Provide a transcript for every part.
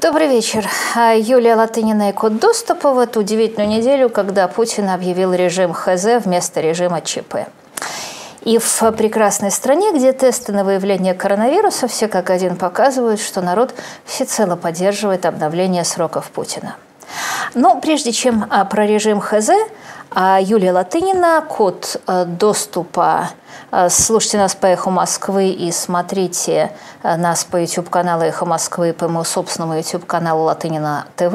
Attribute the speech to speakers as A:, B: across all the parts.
A: Добрый вечер. А, Юлия Латынина и код доступа в эту удивительную неделю, когда Путин объявил режим ХЗ вместо режима ЧП. И в прекрасной стране, где тесты на выявление коронавируса все как один показывают, что народ всецело поддерживает обновление сроков Путина. Но прежде чем а, про режим ХЗ, Юлия Латынина, код доступа Э, слушайте нас по «Эху Москвы» и смотрите э, нас по YouTube-каналу «Эхо Москвы» по моему собственному YouTube-каналу «Латынина ТВ»,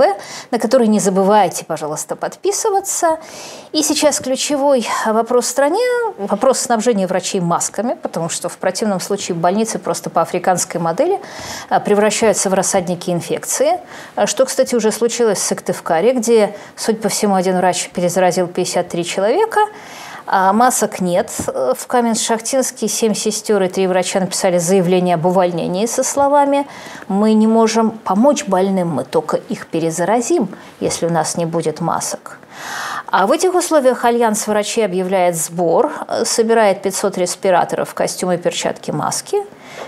A: на который не забывайте, пожалуйста, подписываться. И сейчас ключевой вопрос в стране – вопрос снабжения врачей масками, потому что в противном случае больницы просто по африканской модели э, превращаются в рассадники инфекции, что, кстати, уже случилось в Сыктывкаре, где, судя по всему, один врач перезаразил 53 человека – а масок нет. В Каменск-Шахтинске семь сестер и три врача написали заявление об увольнении со словами «Мы не можем помочь больным, мы только их перезаразим, если у нас не будет масок». А в этих условиях Альянс врачей объявляет сбор, собирает 500 респираторов, костюмы, перчатки, маски,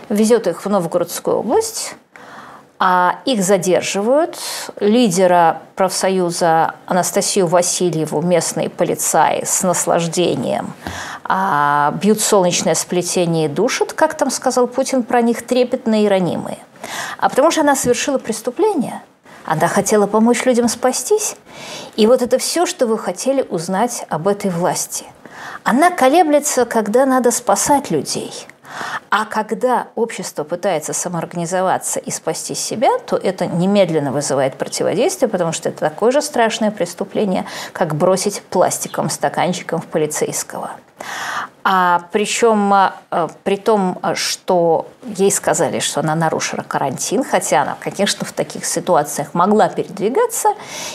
A: везет их в Новгородскую область, а их задерживают. Лидера профсоюза Анастасию Васильеву местные полицаи с наслаждением а, бьют в солнечное сплетение и душат, как там сказал Путин про них, трепетные и ранимые. А потому что она совершила преступление – она хотела помочь людям спастись. И вот это все, что вы хотели узнать об этой власти. Она колеблется, когда надо спасать людей – а когда общество пытается самоорганизоваться и спасти себя, то это немедленно вызывает противодействие, потому что это такое же страшное преступление, как бросить пластиком стаканчиком в полицейского. А причем э, при том, что ей сказали, что она нарушила карантин, хотя она, конечно, в таких ситуациях могла передвигаться.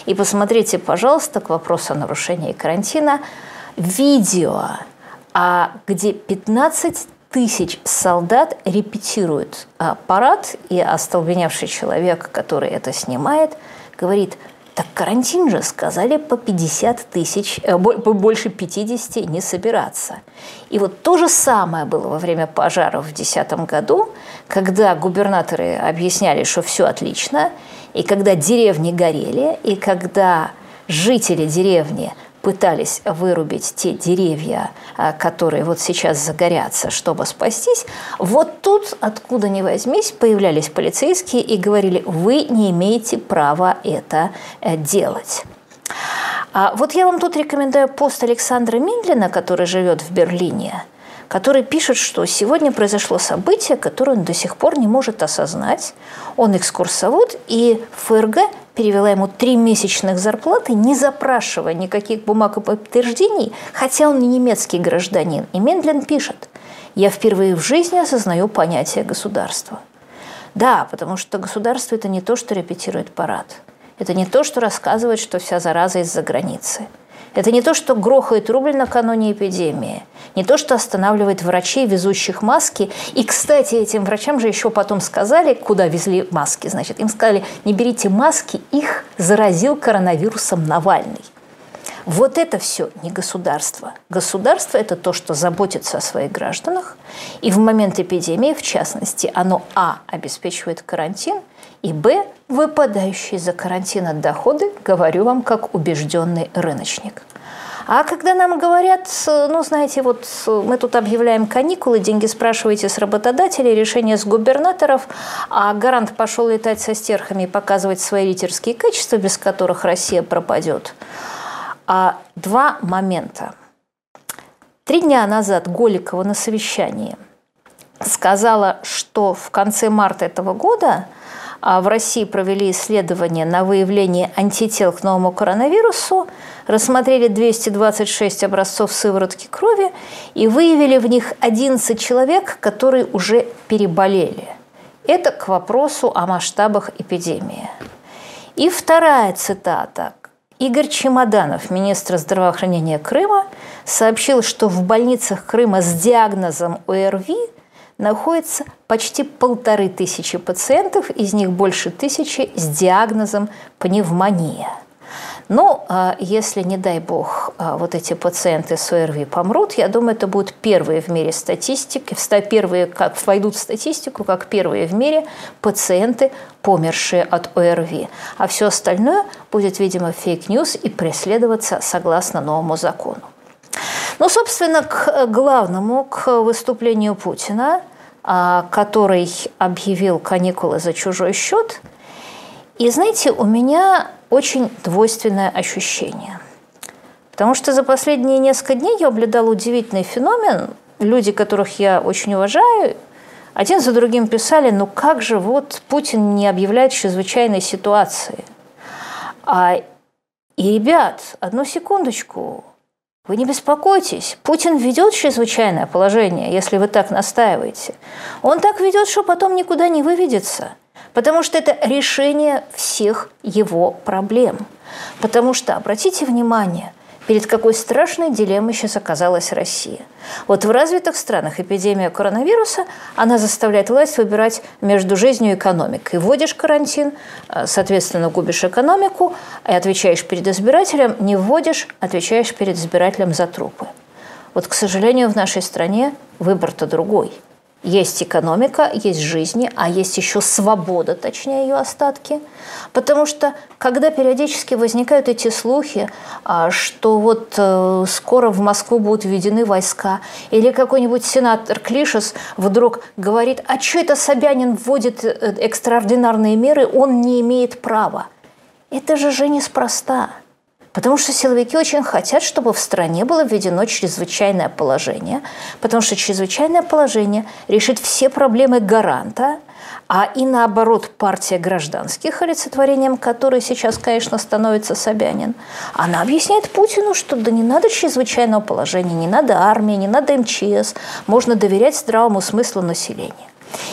A: И посмотрите, пожалуйста, к вопросу о нарушении карантина видео, а где 15 тысяч солдат репетируют парад, и остолбеневший человек, который это снимает, говорит, так карантин же, сказали, по 50 тысяч, э, больше 50 не собираться. И вот то же самое было во время пожаров в 2010 году, когда губернаторы объясняли, что все отлично, и когда деревни горели, и когда жители деревни пытались вырубить те деревья, а, которые вот сейчас загорятся, чтобы спастись, вот тут, откуда ни возьмись, появлялись полицейские и говорили, вы не имеете права это э, делать. А вот я вам тут рекомендую пост Александра Миндлина, который живет в Берлине, который пишет, что сегодня произошло событие, которое он до сих пор не может осознать. Он экскурсовод, и ФРГ перевела ему три месячных зарплаты, не запрашивая никаких бумаг и подтверждений, хотя он не немецкий гражданин. И Мендлин пишет, «Я впервые в жизни осознаю понятие государства». Да, потому что государство – это не то, что репетирует парад. Это не то, что рассказывает, что вся зараза из-за границы – это не то, что грохает рубль накануне эпидемии, не то, что останавливает врачей, везущих маски. И, кстати, этим врачам же еще потом сказали, куда везли маски. Значит, им сказали, не берите маски, их заразил коронавирусом Навальный. Вот это все не государство. Государство – это то, что заботится о своих гражданах. И в момент эпидемии, в частности, оно а. обеспечивает карантин, и б. выпадающие за карантин доходы, говорю вам как убежденный рыночник. А когда нам говорят, ну, знаете, вот мы тут объявляем каникулы, деньги спрашиваете с работодателей, решение с губернаторов, а гарант пошел летать со стерхами и показывать свои лидерские качества, без которых Россия пропадет. А два момента. Три дня назад Голикова на совещании сказала, что в конце марта этого года – в России провели исследование на выявление антител к новому коронавирусу, рассмотрели 226 образцов сыворотки крови и выявили в них 11 человек, которые уже переболели. Это к вопросу о масштабах эпидемии. И вторая цитата. Игорь Чемоданов, министр здравоохранения Крыма, сообщил, что в больницах Крыма с диагнозом ОРВИ находится почти полторы тысячи пациентов, из них больше тысячи с диагнозом пневмония. Но а, если, не дай бог, а, вот эти пациенты с ОРВИ помрут, я думаю, это будут первые в мире статистики, первые, как войдут в статистику, как первые в мире пациенты, помершие от ОРВИ. А все остальное будет, видимо, fake news и преследоваться согласно новому закону. Ну, собственно, к главному, к выступлению Путина, который объявил каникулы за чужой счет. И знаете, у меня очень двойственное ощущение. Потому что за последние несколько дней я наблюдала удивительный феномен. Люди, которых я очень уважаю, один за другим писали, ну как же вот Путин не объявляет чрезвычайной ситуации. А, и, ребят, одну секундочку, вы не беспокойтесь, Путин ведет чрезвычайное положение, если вы так настаиваете. Он так ведет, что потом никуда не выведется – Потому что это решение всех его проблем. Потому что, обратите внимание, перед какой страшной дилеммой сейчас оказалась Россия. Вот в развитых странах эпидемия коронавируса, она заставляет власть выбирать между жизнью и экономикой. Вводишь карантин, э, соответственно, губишь экономику, и отвечаешь перед избирателем, не вводишь, отвечаешь перед избирателем за трупы. Вот, к сожалению, в нашей стране выбор-то другой – есть экономика, есть жизни, а есть еще свобода, точнее ее остатки. Потому что когда периодически возникают эти слухи, а, что вот э, скоро в Москву будут введены войска, или какой-нибудь сенатор Клишес вдруг говорит, а что это Собянин вводит э, экстраординарные меры, он не имеет права. Это же же неспроста. Потому что силовики очень хотят, чтобы в стране было введено чрезвычайное положение, потому что чрезвычайное положение решит все проблемы гаранта, а и наоборот партия гражданских, олицетворением которой сейчас, конечно, становится Собянин, она объясняет Путину, что да не надо чрезвычайного положения, не надо армии, не надо МЧС, можно доверять здравому смыслу населения.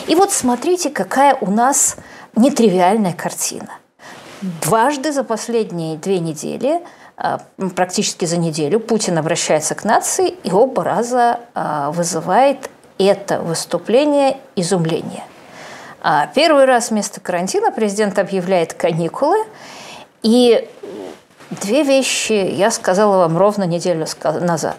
A: И вот смотрите, какая у нас нетривиальная картина – Дважды за последние две недели, а, практически за неделю, Путин обращается к нации и оба раза а, вызывает это выступление изумление. А, первый раз вместо карантина президент объявляет каникулы, и две вещи я сказала вам ровно неделю назад.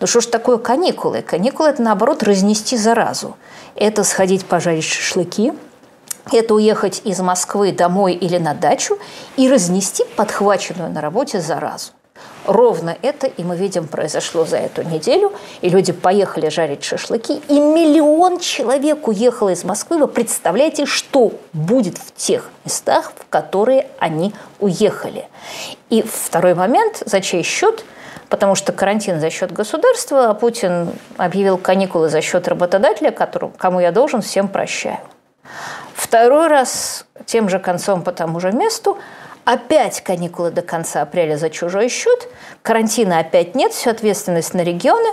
A: Ну что ж такое каникулы? Каникулы – это, наоборот, разнести заразу. Это сходить пожарить шашлыки – это уехать из Москвы домой или на дачу и разнести подхваченную на работе заразу. Ровно это и мы видим произошло за эту неделю. И люди поехали жарить шашлыки. И миллион человек уехало из Москвы. Вы представляете, что будет в тех местах, в которые они уехали. И второй момент, за чей счет – потому что карантин за счет государства, а Путин объявил каникулы за счет работодателя, которому, кому я должен, всем прощаю. Второй раз тем же концом по тому же месту Опять каникулы до конца апреля за чужой счет, карантина опять нет, все ответственность на регионы.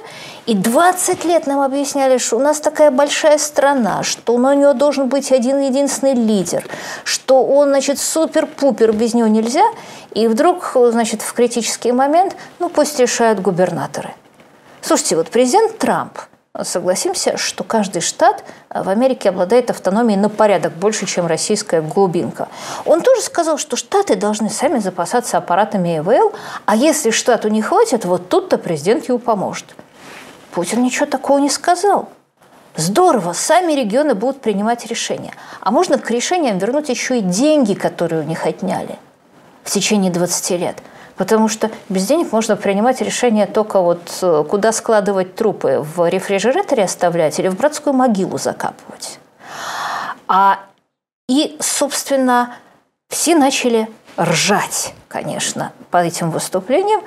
A: И 20 лет нам объясняли, что у нас такая большая страна, что у нее должен быть один единственный лидер, что он, значит, супер-пупер, без него нельзя. И вдруг, значит, в критический момент, ну пусть решают губернаторы. Слушайте, вот президент Трамп – согласимся, что каждый штат э, в Америке обладает автономией на порядок больше, чем российская глубинка. Он тоже сказал, что штаты должны сами запасаться аппаратами ИВЛ, а если штату не хватит, вот тут-то президент ему поможет. Путин ничего такого не сказал. Здорово, сами регионы будут принимать решения. А можно к решениям вернуть еще и деньги, которые у них отняли в течение 20 лет – Потому что без денег можно принимать решение только вот э, куда складывать трупы, в рефрижераторе оставлять или в братскую могилу закапывать. А, и, собственно, все начали ржать, конечно, по этим выступлениям,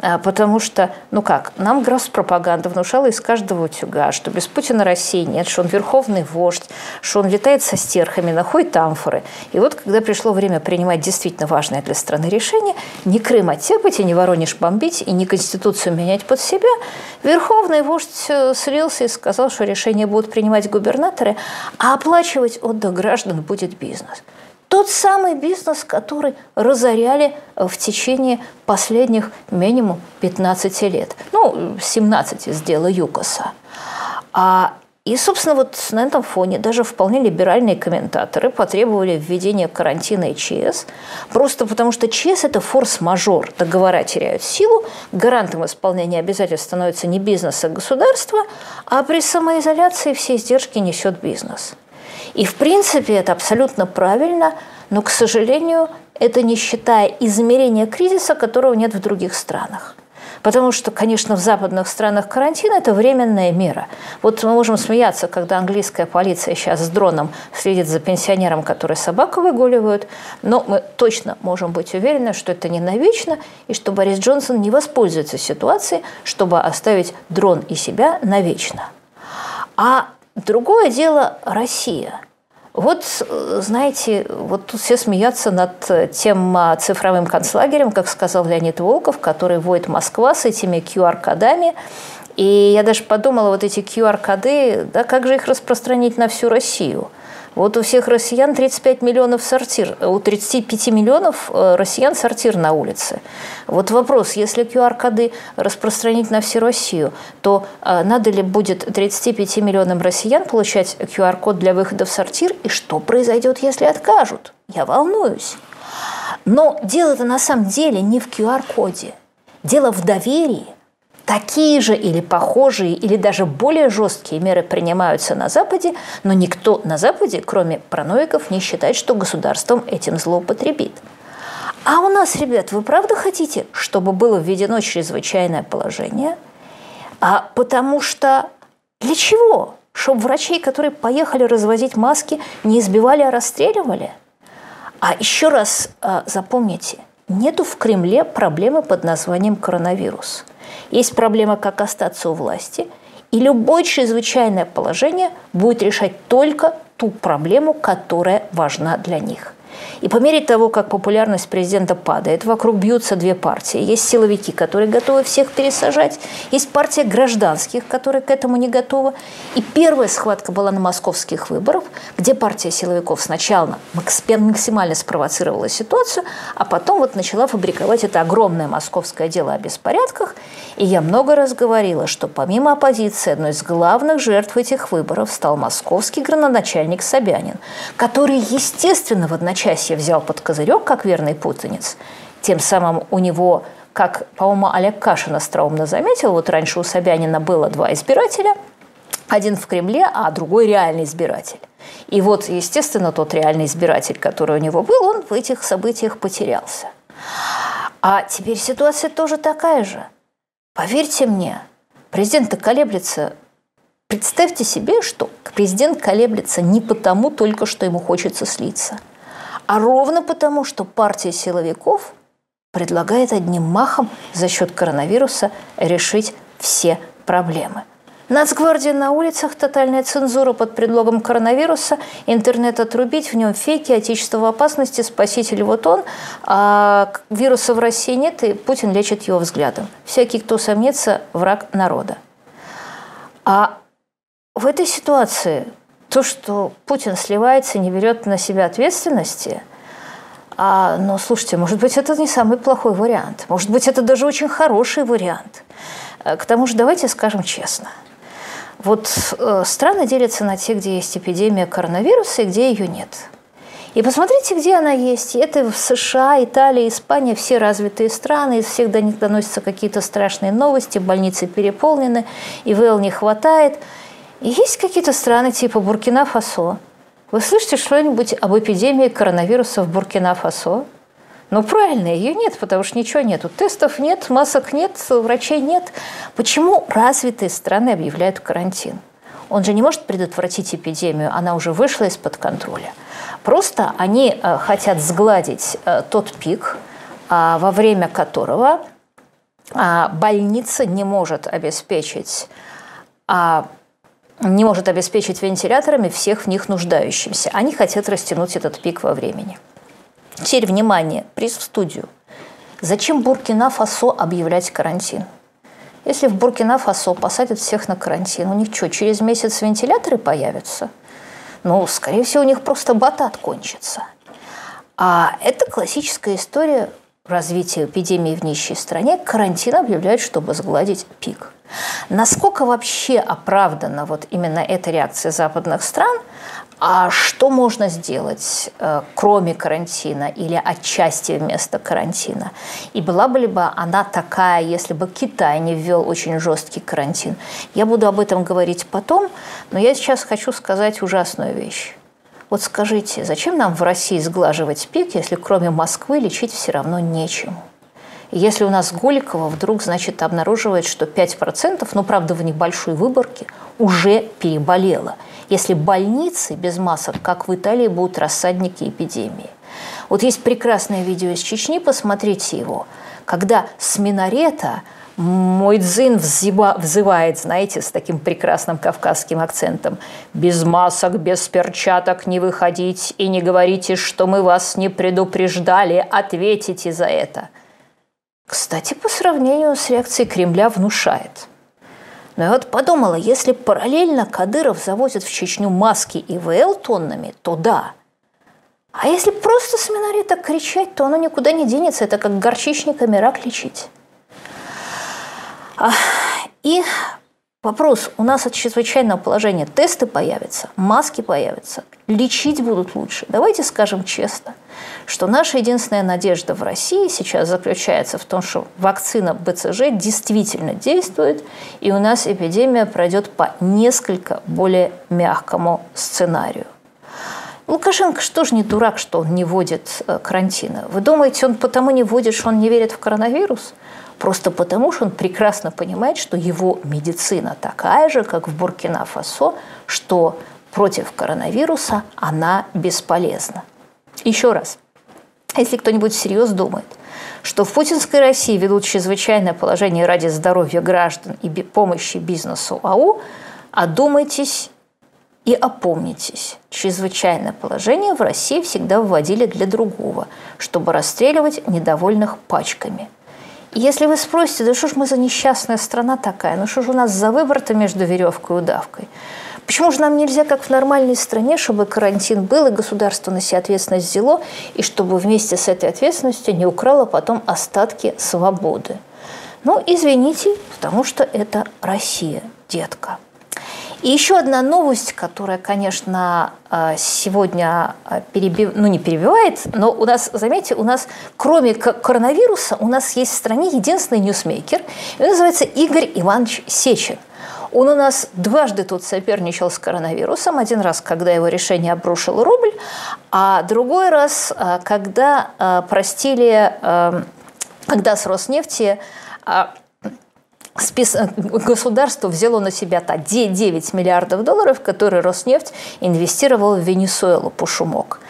A: потому что, ну как, нам пропаганда внушала из каждого утюга, что без Путина России нет, что он верховный вождь, что он летает со стерхами, находит амфоры. И вот, когда пришло время принимать действительно важное для страны решение, не Крым оттепать, и не Воронеж бомбить, и не Конституцию менять под себя, верховный вождь э, слился и сказал, что решения будут принимать губернаторы, а оплачивать отдых граждан будет бизнес. Тот самый бизнес, который разоряли в течение последних минимум 15 лет. Ну, 17 с дела ЮКОСа. А, И, собственно, вот на этом фоне даже вполне либеральные комментаторы потребовали введения карантина и ЧС, просто потому что ЧС – это форс-мажор, договора теряют силу, гарантом исполнения обязательств становится не бизнес, а государство, а при самоизоляции все издержки несет бизнес. И, в принципе, это абсолютно правильно, но, к сожалению, это не считая измерения кризиса, которого нет в других странах. Потому что, конечно, в западных странах карантин – это временная мера. Вот мы можем смеяться, когда английская полиция сейчас с дроном следит за пенсионером, который собаку выгуливают, но мы точно можем быть уверены, что это не навечно, и что Борис Джонсон не воспользуется ситуацией, чтобы оставить дрон и себя навечно. А другое дело – Россия – вот, знаете, вот тут все смеются над тем а, цифровым концлагерем, как сказал Леонид Волков, который вводит Москва с этими QR-кодами. И я даже подумала, вот эти QR-коды, да, как же их распространить на всю Россию? Вот у всех россиян 35 миллионов сортир, у 35 миллионов э, россиян сортир на улице. Вот вопрос, если QR-коды распространить на всю Россию, то э, надо ли будет 35 миллионам россиян получать QR-код для выхода в сортир, и что произойдет, если откажут? Я волнуюсь. Но дело-то на самом деле не в QR-коде. Дело в доверии – Такие же или похожие, или даже более жесткие меры принимаются на Западе, но никто на Западе, кроме параноиков, не считает, что государством этим злоупотребит. А у нас, ребят, вы правда хотите, чтобы было введено чрезвычайное положение? А потому что для чего? Чтобы врачей, которые поехали развозить маски, не избивали, а расстреливали? А еще раз а, запомните, нету в Кремле проблемы под названием коронавирус – есть проблема, как остаться у власти, и любое чрезвычайное положение будет решать только ту проблему, которая важна для них. И по мере того, как популярность президента падает, вокруг бьются две партии. Есть силовики, которые готовы всех пересажать, есть партия гражданских, которая к этому не готова. И первая схватка была на московских выборах, где партия силовиков сначала максимально спровоцировала ситуацию, а потом вот начала фабриковать это огромное московское дело о беспорядках. И я много раз говорила, что помимо оппозиции, одной из главных жертв этих выборов стал московский градоначальник Собянин, который, естественно, в одночасье Россия взял под козырек, как верный путанец, тем самым у него, как, по-моему, Олег Кашин остроумно заметил, вот раньше у Собянина было два избирателя, один в Кремле, а другой реальный избиратель. И вот, естественно, тот реальный избиратель, который у него был, он в этих событиях потерялся. А теперь ситуация тоже такая же. Поверьте мне, президент колеблется. Представьте себе, что президент колеблется не потому только, что ему хочется слиться – а ровно потому, что партия силовиков предлагает одним махом за счет коронавируса решить все проблемы. Нацгвардия на улицах, тотальная цензура под предлогом коронавируса, интернет отрубить, в нем фейки, отечество в опасности, спаситель вот он, а вируса в России нет, и Путин лечит его взглядом. Всякий, кто сомнится, враг народа. А в этой ситуации то, что Путин сливается, не берет на себя ответственности, а, но слушайте, может быть, это не самый плохой вариант. Может быть, это даже очень хороший вариант. Э, к тому же, давайте скажем честно. Вот э, страны делятся на те, где есть эпидемия коронавируса и где ее нет. И посмотрите, где она есть. Это в США, Италия, Испания, все развитые страны, из всех до них доносятся какие-то страшные новости, больницы переполнены, ИВЛ не хватает – есть какие-то страны типа Буркина-Фасо? Вы слышите что-нибудь об эпидемии коронавируса в Буркина-Фасо? Ну, правильно, ее нет, потому что ничего нету. Тестов нет, масок нет, врачей нет. Почему развитые страны объявляют карантин? Он же не может предотвратить эпидемию, она уже вышла из-под контроля. Просто они э, хотят сгладить э, тот пик, э, во время которого э, больница не может обеспечить э, не может обеспечить вентиляторами всех в них нуждающимся. Они хотят растянуть этот пик во времени. Теперь, внимание, приз в студию. Зачем Буркина-Фасо объявлять карантин? Если в Буркина-Фасо посадят всех на карантин, у них что, через месяц вентиляторы появятся? Ну, скорее всего, у них просто батат кончится. А это классическая история развития эпидемии в нищей стране. Карантин объявляют, чтобы сгладить пик – Насколько вообще оправдана вот именно эта реакция западных стран – а что можно сделать, э, кроме карантина или отчасти вместо карантина? И была бы бы она такая, если бы Китай не ввел очень жесткий карантин? Я буду об этом говорить потом, но я сейчас хочу сказать ужасную вещь. Вот скажите, зачем нам в России сглаживать пик, если кроме Москвы лечить все равно нечему? Если у нас Голикова вдруг, значит, обнаруживает, что 5%, ну, правда, в небольшой выборке, уже переболело – если больницы без масок, как в Италии, будут рассадники эпидемии. Вот есть прекрасное видео из Чечни, посмотрите его, когда с минарета мой дзин взывает, знаете, с таким прекрасным кавказским акцентом. «Без масок, без перчаток не выходить и не говорите, что мы вас не предупреждали, ответите за это». Кстати, по сравнению с реакцией Кремля внушает – но я вот подумала, если параллельно Кадыров завозит в Чечню маски и ВЛ тоннами, то да. А если просто с минарета кричать, то оно никуда не денется. Это как горчичниками рак лечить. И Вопрос. У нас от чрезвычайного положения тесты появятся, маски появятся, лечить будут лучше. Давайте скажем честно, что наша единственная надежда в России сейчас заключается в том, что вакцина БЦЖ действительно действует, и у нас эпидемия пройдет по несколько более мягкому сценарию. Лукашенко что ж не дурак, что он не вводит э, карантина? Вы думаете, он потому не вводит, что он не верит в коронавирус? Просто потому, что он прекрасно понимает, что его медицина такая же, как в Буркина-Фасо, что против коронавируса она бесполезна. Еще раз, если кто-нибудь всерьез думает, что в путинской России ведут чрезвычайное положение ради здоровья граждан и помощи бизнесу АУ, одумайтесь и опомнитесь. Чрезвычайное положение в России всегда вводили для другого, чтобы расстреливать недовольных пачками – если вы спросите, да что ж мы за несчастная страна такая, ну что же у нас за выбор-то между веревкой и удавкой? Почему же нам нельзя, как в нормальной стране, чтобы карантин был, и государство на себя ответственность взяло, и чтобы вместе с этой ответственностью не украло потом остатки свободы? Ну, извините, потому что это Россия, детка. И еще одна новость, которая, конечно, э, сегодня э, перебив... ну, не перебивает, но у нас, заметьте, у нас кроме коронавируса у нас есть в стране единственный ньюсмейкер, он называется Игорь Иванович Сечин. Он у нас дважды тут соперничал с коронавирусом. Один раз, когда его решение обрушил рубль, а другой раз, э, когда простили, когда с Роснефти спис... государство взяло на себя 9 миллиардов долларов, которые Роснефть инвестировал в Венесуэлу под шумок.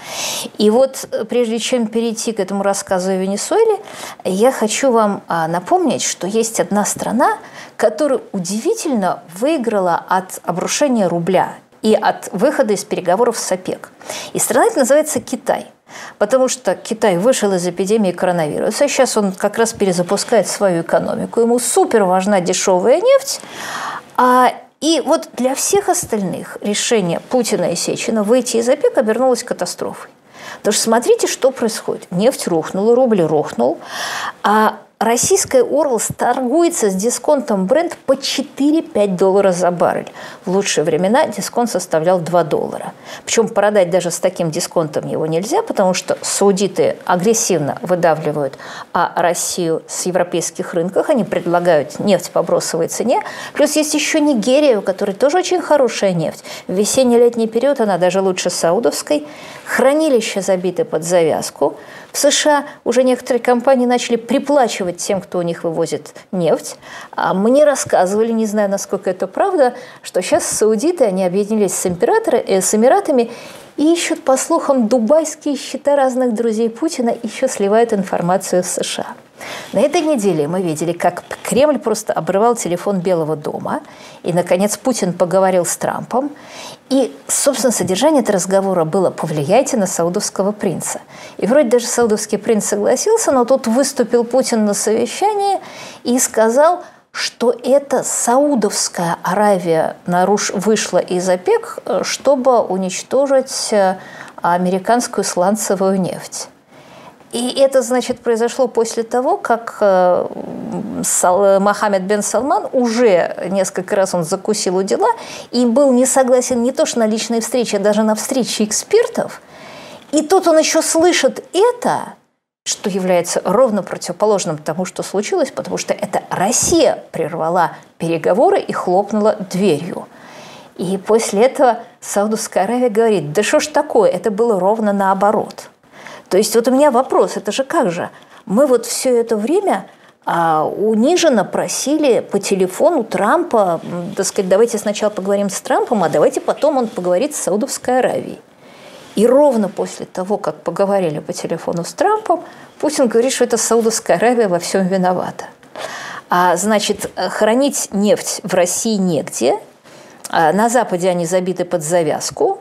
A: И вот э, прежде чем перейти к этому рассказу о Венесуэле, я хочу вам а, напомнить, что есть одна страна, которая удивительно выиграла от обрушения рубля и от выхода из переговоров с ОПЕК. И страна эта называется Китай – Потому что Китай вышел из эпидемии коронавируса. Сейчас он как раз перезапускает свою экономику. Ему супер важна дешевая нефть. А, и вот для всех остальных решение Путина и Сечина выйти из ОПЕК обернулось катастрофой. Потому что смотрите, что происходит. Нефть рухнула, рубль рухнул, а Российская Орлс торгуется с дисконтом бренд по 4-5 доллара за баррель. В лучшие времена дисконт составлял 2 доллара. Причем продать даже с таким дисконтом его нельзя, потому что саудиты агрессивно выдавливают а Россию с европейских рынков. Они предлагают нефть по бросовой цене. Плюс есть еще Нигерия, у которой тоже очень хорошая нефть. В весенне-летний период она даже лучше саудовской. Хранилища забиты под завязку. В США уже некоторые компании начали приплачивать тем, кто у них вывозит нефть. А мне рассказывали, не знаю, насколько это правда, что сейчас саудиты, они объединились с, императоры, э, с Эмиратами и ищут, по слухам, дубайские счета разных друзей Путина, еще сливают информацию в США. На этой неделе мы видели, как Кремль просто обрывал телефон Белого дома, и, наконец, Путин поговорил с Трампом, и, собственно, содержание этого разговора было «повлияйте на саудовского принца». И вроде даже саудовский принц согласился, но тут выступил Путин на совещании и сказал, что это Саудовская Аравия наруш... вышла из ОПЕК, чтобы уничтожить э, американскую сланцевую нефть. И это, значит, произошло после того, как э, Мохаммед бен Салман уже несколько раз он закусил у дела и был не согласен не то что на личной встрече, а даже на встрече экспертов. И тут он еще слышит это, что является ровно противоположным тому, что случилось, потому что это Россия прервала переговоры и хлопнула дверью. И после этого Саудовская Аравия говорит, да что ж такое, это было ровно наоборот – то есть вот у меня вопрос, это же как же? Мы вот все это время а, униженно просили по телефону Трампа, так сказать, давайте сначала поговорим с Трампом, а давайте потом он поговорит с Саудовской Аравией. И ровно после того, как поговорили по телефону с Трампом, Путин говорит, что это Саудовская Аравия во всем виновата. А, значит, хранить нефть в России негде. А на Западе они забиты под завязку.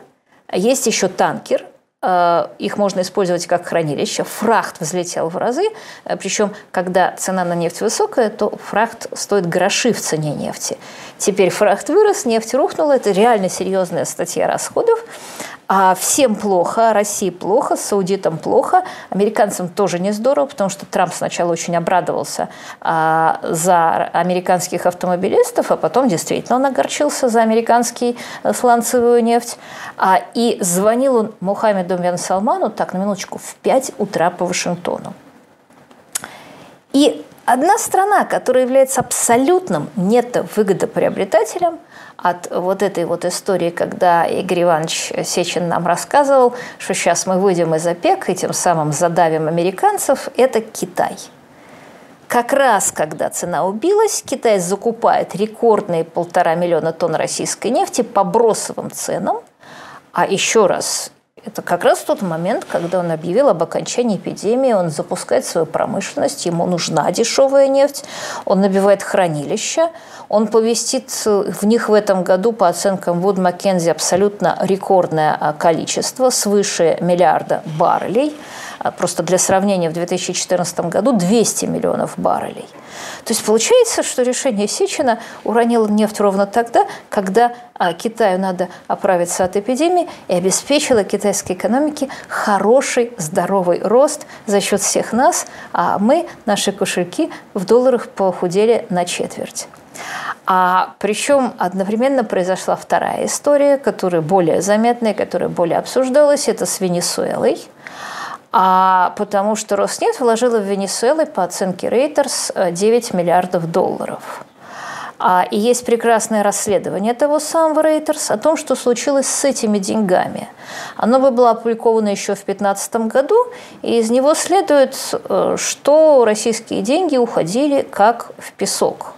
A: Есть еще танкер, их можно использовать как хранилище. Фрахт взлетел в разы, э, причем, когда цена на нефть высокая, то фрахт стоит гроши в цене нефти. Теперь фрахт вырос, нефть рухнула, это реально серьезная статья расходов. А всем плохо, России плохо, саудитам плохо, американцам тоже не здорово, потому что Трамп сначала очень обрадовался а, за американских автомобилистов, а потом действительно он огорчился за американский э, сланцевую нефть. А, и звонил он Мухаммеду бен Салману, так, на минуточку, в 5 утра по Вашингтону. И одна страна, которая является абсолютным нето-выгодоприобретателем, от вот этой вот истории, когда Игорь Иванович Сечин нам рассказывал, что сейчас мы выйдем из ОПЕК и тем самым задавим американцев, это Китай. Как раз когда цена убилась, Китай закупает рекордные полтора миллиона тонн российской нефти по бросовым ценам. А еще раз, это как раз тот момент, когда он объявил об окончании эпидемии, он запускает свою промышленность, ему нужна дешевая нефть, он набивает хранилища, он повестит в них в этом году, по оценкам Вуд Маккензи, абсолютно рекордное а, количество, свыше миллиарда баррелей. А, просто для сравнения, в 2014 году 200 миллионов баррелей. То есть получается, что решение Сечина уронило нефть ровно тогда, когда а, Китаю надо оправиться от эпидемии и обеспечило китайской экономике хороший, здоровый рост за счет всех нас, а мы, наши кошельки, в долларах похудели на четверть. А причем одновременно произошла вторая история, которая более заметная, которая более обсуждалась, это с Венесуэлой. А потому что Роснефть вложила в Венесуэлу по оценке Reuters 9 миллиардов долларов. А, и есть прекрасное расследование того самого Reuters о том, что случилось с этими деньгами. Оно бы было опубликовано еще в 2015 году, и из него следует, э, что российские деньги уходили как в песок.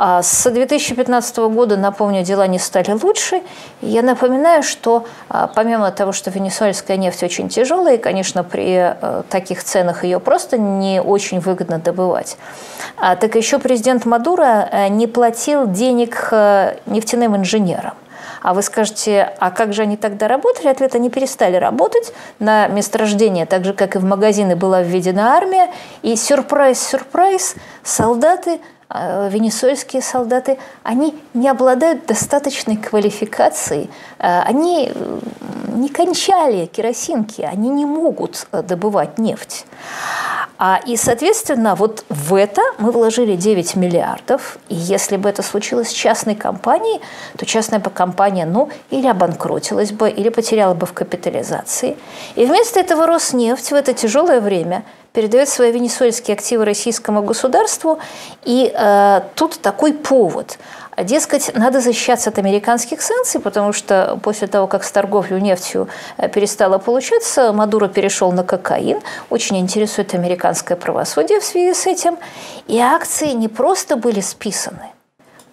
A: А с 2015 года, напомню, дела не стали лучше. Я напоминаю, что а, помимо того, что венесуэльская нефть очень тяжелая, и, конечно, при э, таких ценах ее просто не очень выгодно добывать, а, так еще президент Мадуро э, не платил денег э, нефтяным инженерам. А вы скажете, а как же они тогда работали? Ответ, они перестали работать на месторождение, так же, как и в магазины была введена армия. И сюрприз-сюрприз, солдаты – а, венесуэльские солдаты, они не обладают достаточной квалификацией, а, они не кончали керосинки, они не могут э, добывать нефть. А, и, соответственно, вот в это мы вложили 9 миллиардов. И если бы это случилось с частной компанией, то частная компания, ну, или обанкротилась бы, или потеряла бы в капитализации. И вместо этого Роснефть в это тяжелое время передает свои венесуэльские активы российскому государству. И э, тут такой повод. Дескать, надо защищаться от американских санкций, потому что после того, как с торговлей нефтью э, перестало получаться, Мадуро перешел на кокаин. Очень интересует американское правосудие в связи с этим. И акции не просто были списаны.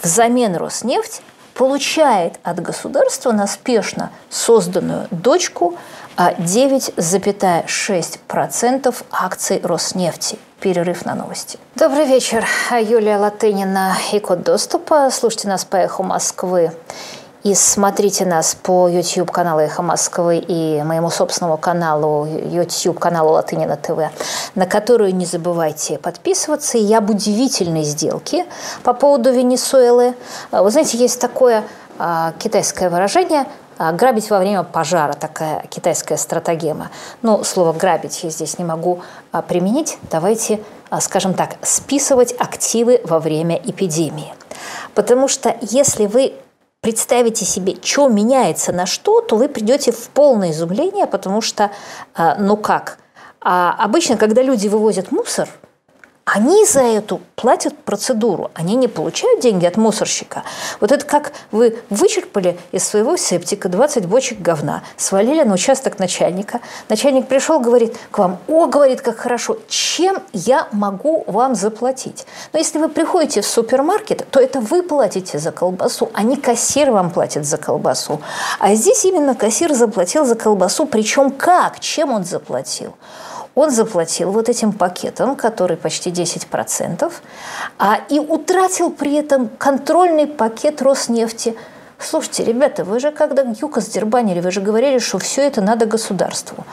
A: Взамен Роснефть получает от государства на спешно созданную дочку 9,6% акций Роснефти. Перерыв на новости. Добрый вечер. Юлия Латынина и Код доступа. Слушайте нас по «Эху Москвы». И смотрите нас по YouTube-каналу «Эхо Москвы» и моему собственному каналу, YouTube-каналу «Латынина ТВ», на которую не забывайте подписываться. Я об удивительной сделке по поводу Венесуэлы. Вы знаете, есть такое а, китайское выражение А, грабить во время пожара – такая китайская стратагема. Но слово «грабить» я здесь не могу а, применить. Давайте, а, скажем так, списывать активы во время эпидемии. Потому что если вы представите себе, что меняется на что, то вы придете в полное изумление, потому что, ну как, обычно, когда люди вывозят мусор – они за эту платят процедуру, они не получают деньги от мусорщика. Вот это как вы вычерпали из своего септика 20 бочек говна, свалили на участок начальника. Начальник пришел, говорит к вам, о, говорит, как хорошо, чем я могу вам заплатить? Но если вы приходите в супермаркет, то это вы платите за колбасу, а не кассир вам платит за колбасу. А здесь именно кассир заплатил за колбасу, причем как, чем он заплатил? Он заплатил вот этим пакетом, который почти 10%, а, и утратил при этом контрольный пакет Роснефти. Слушайте, ребята, вы же когда ЮКОС дербанили, вы же говорили, что все это надо государству.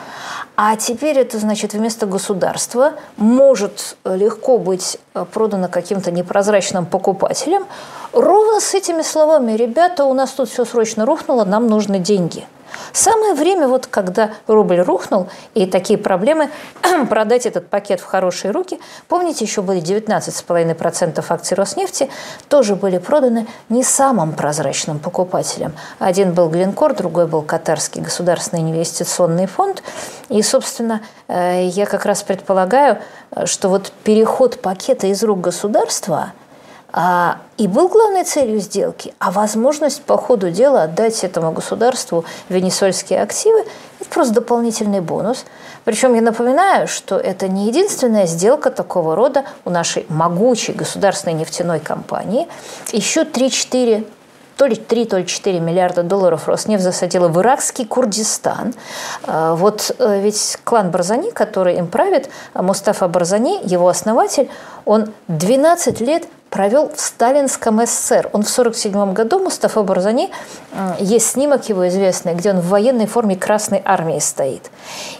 A: А теперь это значит вместо государства может легко быть продано каким-то непрозрачным покупателем. Ровно с этими словами, ребята, у нас тут все срочно рухнуло, нам нужны деньги – Самое время, вот когда рубль рухнул, и такие проблемы, продать этот пакет в хорошие руки. Помните, еще были 19,5% акций Роснефти, тоже были проданы не самым прозрачным покупателям. Один был Глинкор, другой был Катарский государственный инвестиционный фонд. И, собственно, э, я как раз предполагаю, что вот переход пакета из рук государства – и был главной целью сделки, а возможность по ходу дела отдать этому государству венесуэльские активы – это просто дополнительный бонус. Причем я напоминаю, что это не единственная сделка такого рода у нашей могучей государственной нефтяной компании. Еще 3-4 то ли 3, то ли 4 миллиарда долларов Роснефть засадила в иракский Курдистан. А, вот э, ведь клан Барзани, который им правит, Мустафа Барзани, его основатель, он 12 лет провел в сталинском СССР. Он в 1947 году, Мустафа Барзани, есть снимок его известный, где он в военной форме Красной Армии стоит.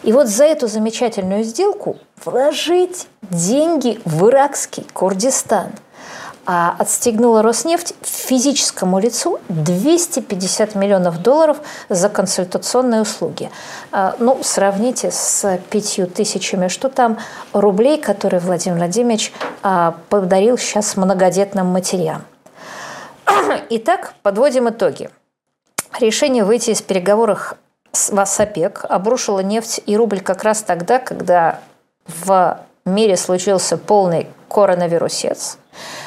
A: И вот за эту замечательную сделку вложить деньги в иракский Курдистан – а отстегнула Роснефть физическому лицу 250 миллионов долларов за консультационные услуги. А, ну, сравните с пятью тысячами, что там, рублей, которые Владимир Владимирович а, подарил сейчас многодетным матерям. Итак, подводим итоги. Решение выйти из переговоров с ОПЕК обрушило нефть и рубль как раз тогда, когда в мире случился полный коронавирусец – а,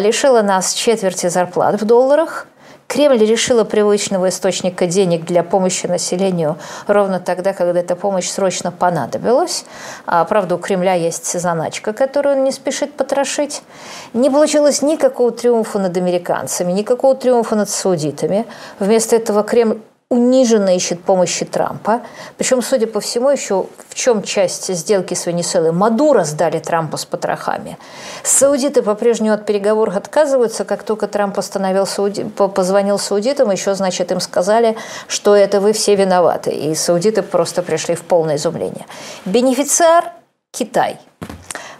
A: лишила нас четверти зарплат в долларах. Кремль решила привычного источника денег для помощи населению ровно тогда, когда эта помощь срочно понадобилась. А, правда, у Кремля есть заначка, которую он не спешит потрошить. Не получилось никакого триумфа над американцами, никакого триумфа над саудитами. Вместо этого Кремль униженно ищет помощи Трампа. Причем, судя по всему, еще в чем часть сделки с Венесуэлой? Мадуро сдали Трампа с потрохами. Саудиты по-прежнему от переговоров отказываются. Как только Трамп остановил позвонил саудитам, еще, значит, им сказали, что это вы все виноваты. И саудиты просто пришли в полное изумление. Бенефициар – Китай.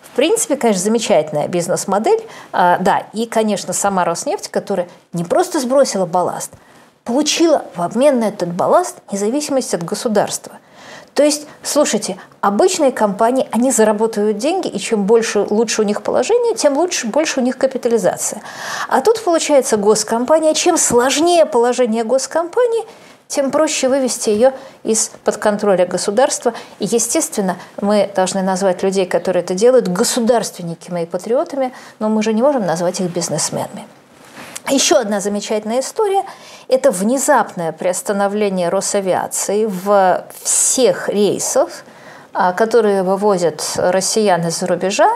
A: В принципе, конечно, замечательная бизнес-модель. А, да, и, конечно, сама Роснефть, которая не просто сбросила балласт – получила в обмен на этот балласт независимость от государства. То есть, слушайте, обычные компании, они заработают деньги, и чем больше, лучше у них положение, тем лучше, больше у них капитализация. А тут получается госкомпания, чем сложнее положение госкомпании, тем проще вывести ее из-под контроля государства. И, естественно, мы должны назвать людей, которые это делают, государственниками и патриотами, но мы же не можем назвать их бизнесменами. Еще одна замечательная история – это внезапное приостановление Росавиации в всех рейсах, а, которые вывозят россиян из-за рубежа,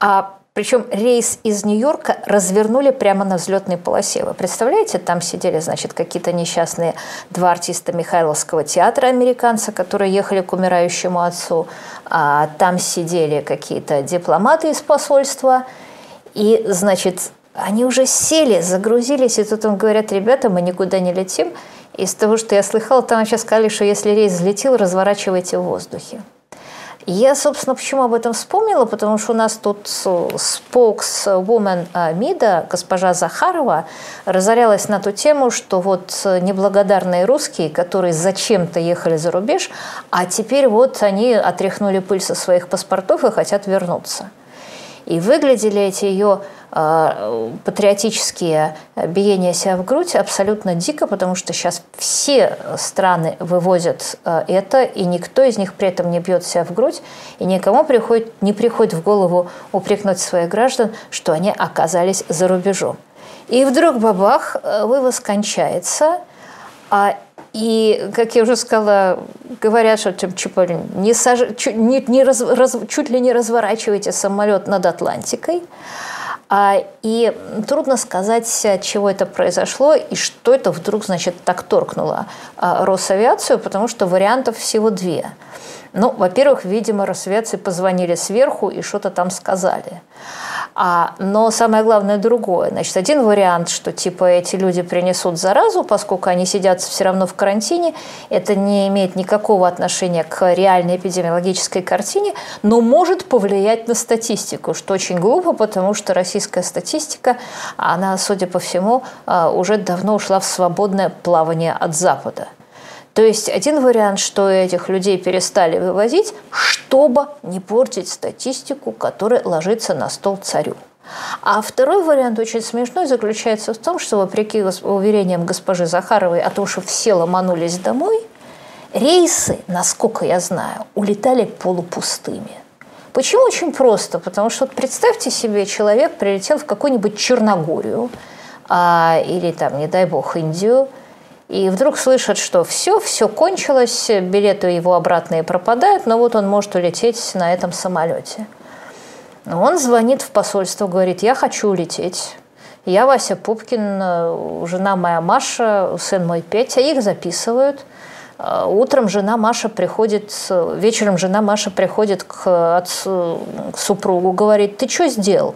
A: а причем рейс из Нью-Йорка развернули прямо на взлетной полосе. Вы представляете, там сидели, значит, какие-то несчастные два артиста Михайловского театра американца, которые ехали к умирающему отцу. А там сидели какие-то дипломаты из посольства. И, значит, они уже сели, загрузились, и тут им говорят, ребята, мы никуда не летим. Из того, что я слыхала, там сейчас сказали, что если рейс взлетел, разворачивайте в воздухе. Я, собственно, почему об этом вспомнила, потому что у нас тут споксвумен МИДа, госпожа Захарова, разорялась на ту тему, что вот неблагодарные русские, которые зачем-то ехали за рубеж, а теперь вот они отряхнули пыль со своих паспортов и хотят вернуться. И выглядели эти ее э, патриотические биения себя в грудь абсолютно дико, потому что сейчас все страны вывозят э, это, и никто из них при этом не бьет себя в грудь, и никому приходит, не приходит в голову упрекнуть своих граждан, что они оказались за рубежом. И вдруг бабах, э, вывоз кончается, а и, как я уже сказала, говорят, что типа, не саж... чуть, не, не раз... Раз... чуть ли не разворачивайте самолет над Атлантикой. А, и трудно сказать, от чего это произошло и что это вдруг, значит, так торкнуло а, Росавиацию, потому что вариантов всего две. Ну, во-первых, видимо, Росавиации позвонили сверху и что-то там сказали. А, но самое главное другое. Значит, один вариант, что типа эти люди принесут заразу, поскольку они сидят все равно в карантине, это не имеет никакого отношения к реальной эпидемиологической картине, но может повлиять на статистику, что очень глупо, потому что российская статистика, она, судя по всему, а, уже давно ушла в свободное плавание от Запада. То есть один вариант, что этих людей перестали вывозить, чтобы не портить статистику, которая ложится на стол царю. А второй вариант очень смешной заключается в том, что вопреки уверениям госпожи Захаровой о том, что все ломанулись домой, рейсы, насколько я знаю, улетали полупустыми. Почему? Очень просто. Потому что вот представьте себе, человек прилетел в какую-нибудь Черногорию а, или там, не дай бог, Индию – и вдруг слышат, что все, все кончилось, билеты его обратные пропадают, но вот он может улететь на этом самолете. Он звонит в посольство, говорит, я хочу улететь. Я Вася Пупкин, жена моя Маша, сын мой Петя, их записывают. Утром жена Маша приходит, вечером жена Маша приходит к, отцу, к супругу, говорит, ты что сделал?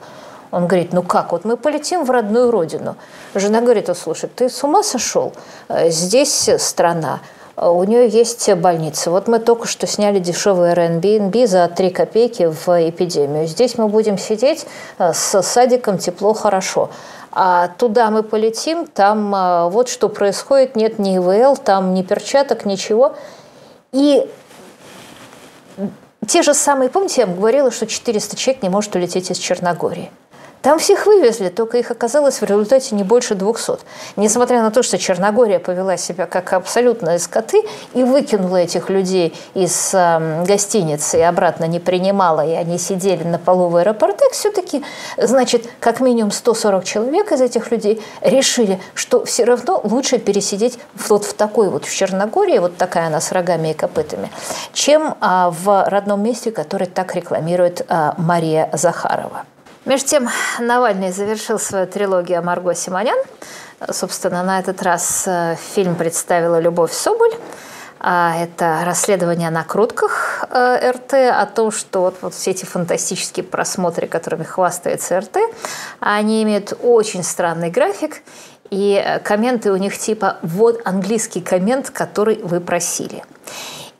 A: Он говорит, ну как, вот мы полетим в родную родину. Жена говорит, о, слушай, ты с ума сошел? Э, здесь страна, э, у нее есть больница. Вот мы только что сняли дешевый Airbnb за 3 копейки в эпидемию. Здесь мы будем сидеть э, с садиком тепло, хорошо. А туда мы полетим, там вот что происходит, нет ни ИВЛ, там ни перчаток, ничего. И те же самые, помните, я вам говорила, что 400 человек не может улететь из Черногории. Там всех вывезли, только их оказалось в результате не больше 200. Несмотря на то, что Черногория повела себя как абсолютно скоты и выкинула этих людей из э, гостиницы и обратно не принимала, и они сидели на полу в аэропортах, все-таки, значит, как минимум 140 человек из этих людей решили, что все равно лучше пересидеть вот в такой вот в Черногории, вот такая она с рогами и копытами, чем а, в родном месте, который так рекламирует а, Мария Захарова. Между тем, Навальный завершил свою трилогию о Марго Симонян. Собственно, на этот раз э, фильм представила Любовь Соболь. А, это расследование на крутках э, РТ о том, что вот, вот все эти фантастические просмотры, которыми хвастается РТ, они имеют очень странный график, и э, комменты у них типа «вот английский коммент, который вы просили».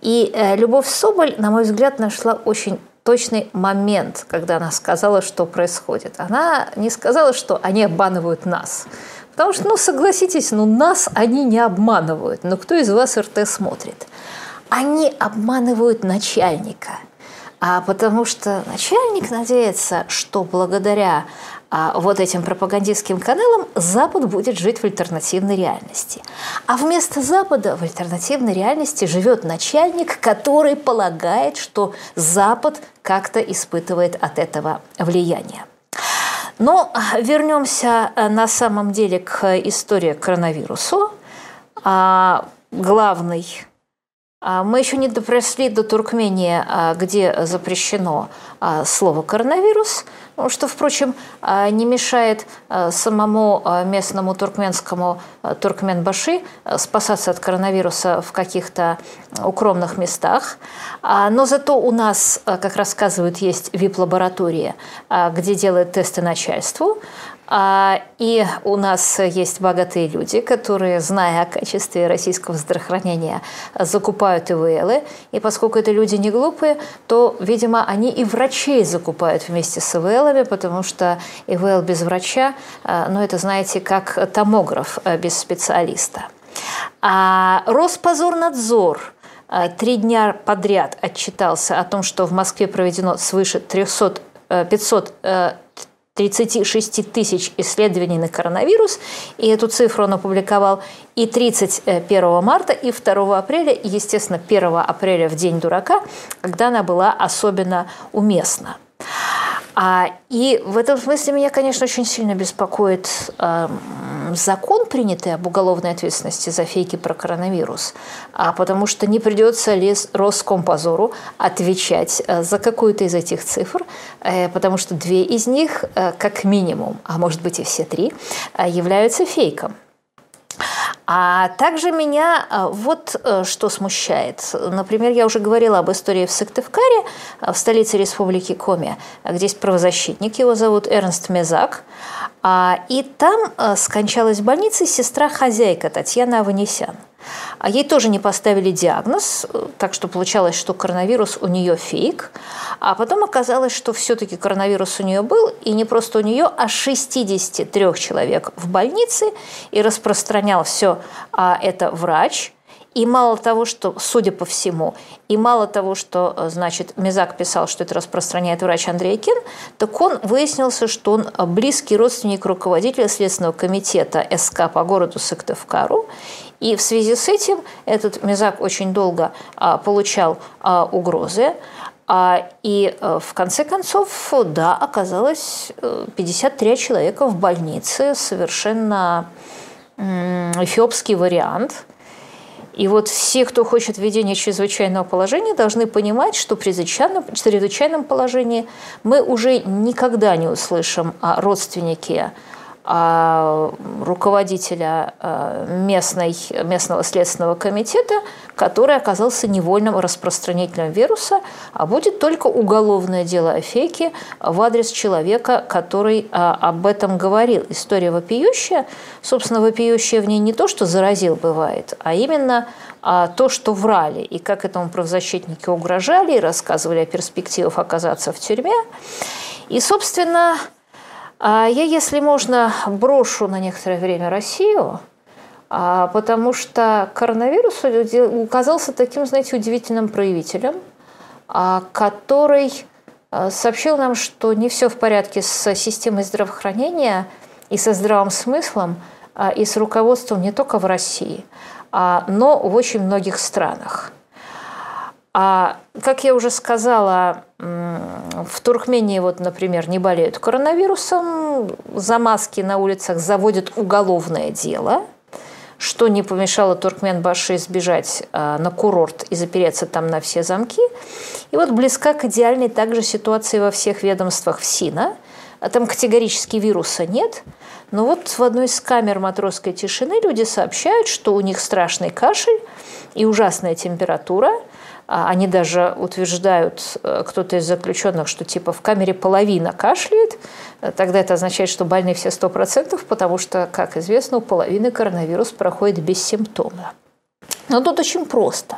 A: И Любовь Соболь, на мой взгляд, нашла очень точный момент, когда она сказала, что происходит. Она не сказала, что они обманывают нас. Потому что, ну, согласитесь, ну, нас они не обманывают. Но кто из вас РТ смотрит? Они обманывают начальника. А потому что начальник надеется, что благодаря вот этим пропагандистским каналам Запад будет жить в альтернативной реальности. А вместо Запада в альтернативной реальности живет начальник, который полагает, что Запад как-то испытывает от этого влияние. Но вернемся э, на самом деле к истории коронавируса. А главный а мы еще не допросли до Туркмении, а, где запрещено а, слово «коронавирус», что, впрочем, не мешает самому местному туркменскому Туркменбаши спасаться от коронавируса в каких-то укромных местах. Но зато у нас, как рассказывают, есть ВИП-лаборатория, где делают тесты начальству. А, и у нас есть богатые люди, которые, зная о качестве российского здравоохранения, закупают ИВЛы. И поскольку это люди не глупые, то, видимо, они и врачей закупают вместе с ИВЛами, потому что ИВЛ без врача, а, ну это, знаете, как томограф а, без специалиста. А Роспозорнадзор – три дня подряд отчитался о том, что в Москве проведено свыше 300, 500 36 тысяч исследований на коронавирус, и эту цифру он опубликовал и 31 марта, и 2 апреля, и, естественно, 1 апреля в День дурака, когда она была особенно уместна. А, и в этом смысле меня, конечно, очень сильно беспокоит э, закон, принятый об уголовной ответственности за фейки про коронавирус, а потому что не придется ли Роскомпозору отвечать э, за какую-то из этих цифр, э, потому что две из них, э, как минимум, а может быть и все три, э, являются фейком. А также меня а, вот э, что смущает. Например, я уже говорила об истории в Сыктывкаре, в столице республики Коми, где есть правозащитник, его зовут Эрнст Мезак. А, и там э, скончалась в больнице сестра-хозяйка Татьяна Аванесян – а ей тоже не поставили диагноз, так что получалось, что коронавирус у нее фейк. А потом оказалось, что все-таки коронавирус у нее был, и не просто у нее, а 63 человек в больнице, и распространял все а это врач – и мало того, что, судя по всему, и мало того, что, значит, Мизак писал, что это распространяет врач Андрей Кин, так он выяснился, что он близкий родственник руководителя Следственного комитета СК по городу Сыктывкару, и в связи с этим этот Мизак очень долго а, получал а, угрозы. А, и а, в конце концов, да, оказалось 53 э, человека в больнице, совершенно эфиопский вариант. И вот все, кто хочет введения чрезвычайного положения, должны понимать, что при чрезвычайном положении мы уже никогда не услышим о родственнике руководителя а, местной, местного следственного комитета, который оказался невольным распространителем вируса, а будет только уголовное дело о фейке в адрес человека, который а, об этом говорил. История вопиющая. Собственно, вопиющая в ней не то, что заразил бывает, а именно то, что врали, и как этому правозащитники угрожали, и рассказывали о перспективах оказаться в тюрьме. И, собственно, а я, если можно, брошу на некоторое время Россию, а, потому что коронавирус оказался таким, знаете, удивительным проявителем, а, который сообщил нам, что не все в порядке с системой здравоохранения и со здравым смыслом, и с руководством не только в России, но в очень многих странах. А, как я уже сказала, в Туркмении, вот, например, не болеют коронавирусом, за маски на улицах заводят уголовное дело, что не помешало Туркменбаши сбежать а, на курорт и запереться там на все замки. И вот близка к идеальной также ситуации во всех ведомствах в СИНа. Там категорически вируса нет, но вот в одной из камер матросской тишины люди сообщают, что у них страшный кашель и ужасная температура – они даже утверждают, э, кто-то из заключенных, что типа в камере половина кашляет. Тогда это означает, что больны все 100%, потому что, как известно, у половины коронавирус проходит бессимптомно. Но тут очень просто.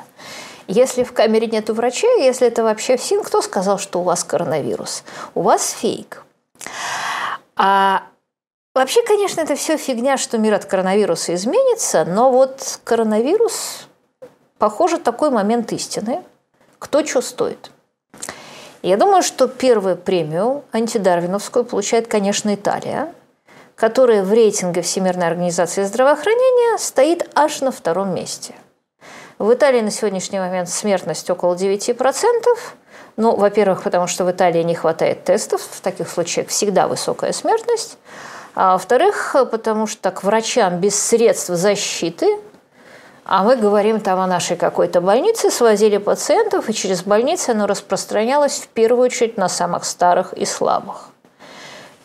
A: Если в камере нет врача, если это вообще ФСИН, кто сказал, что у вас коронавирус? У вас фейк. А вообще, конечно, это все фигня, что мир от коронавируса изменится, но вот коронавирус похоже, такой момент истины. Кто что стоит. Я думаю, что первую премию антидарвиновскую получает, конечно, Италия, которая в рейтинге Всемирной организации здравоохранения стоит аж на втором месте. В Италии на сегодняшний момент смертность около 9%. Ну, во-первых, потому что в Италии не хватает тестов, в таких случаях всегда высокая смертность. А во-вторых, потому что к врачам без средств защиты а мы говорим там о нашей какой-то больнице, свозили пациентов, и через больницу оно распространялось в первую очередь на самых старых и слабых.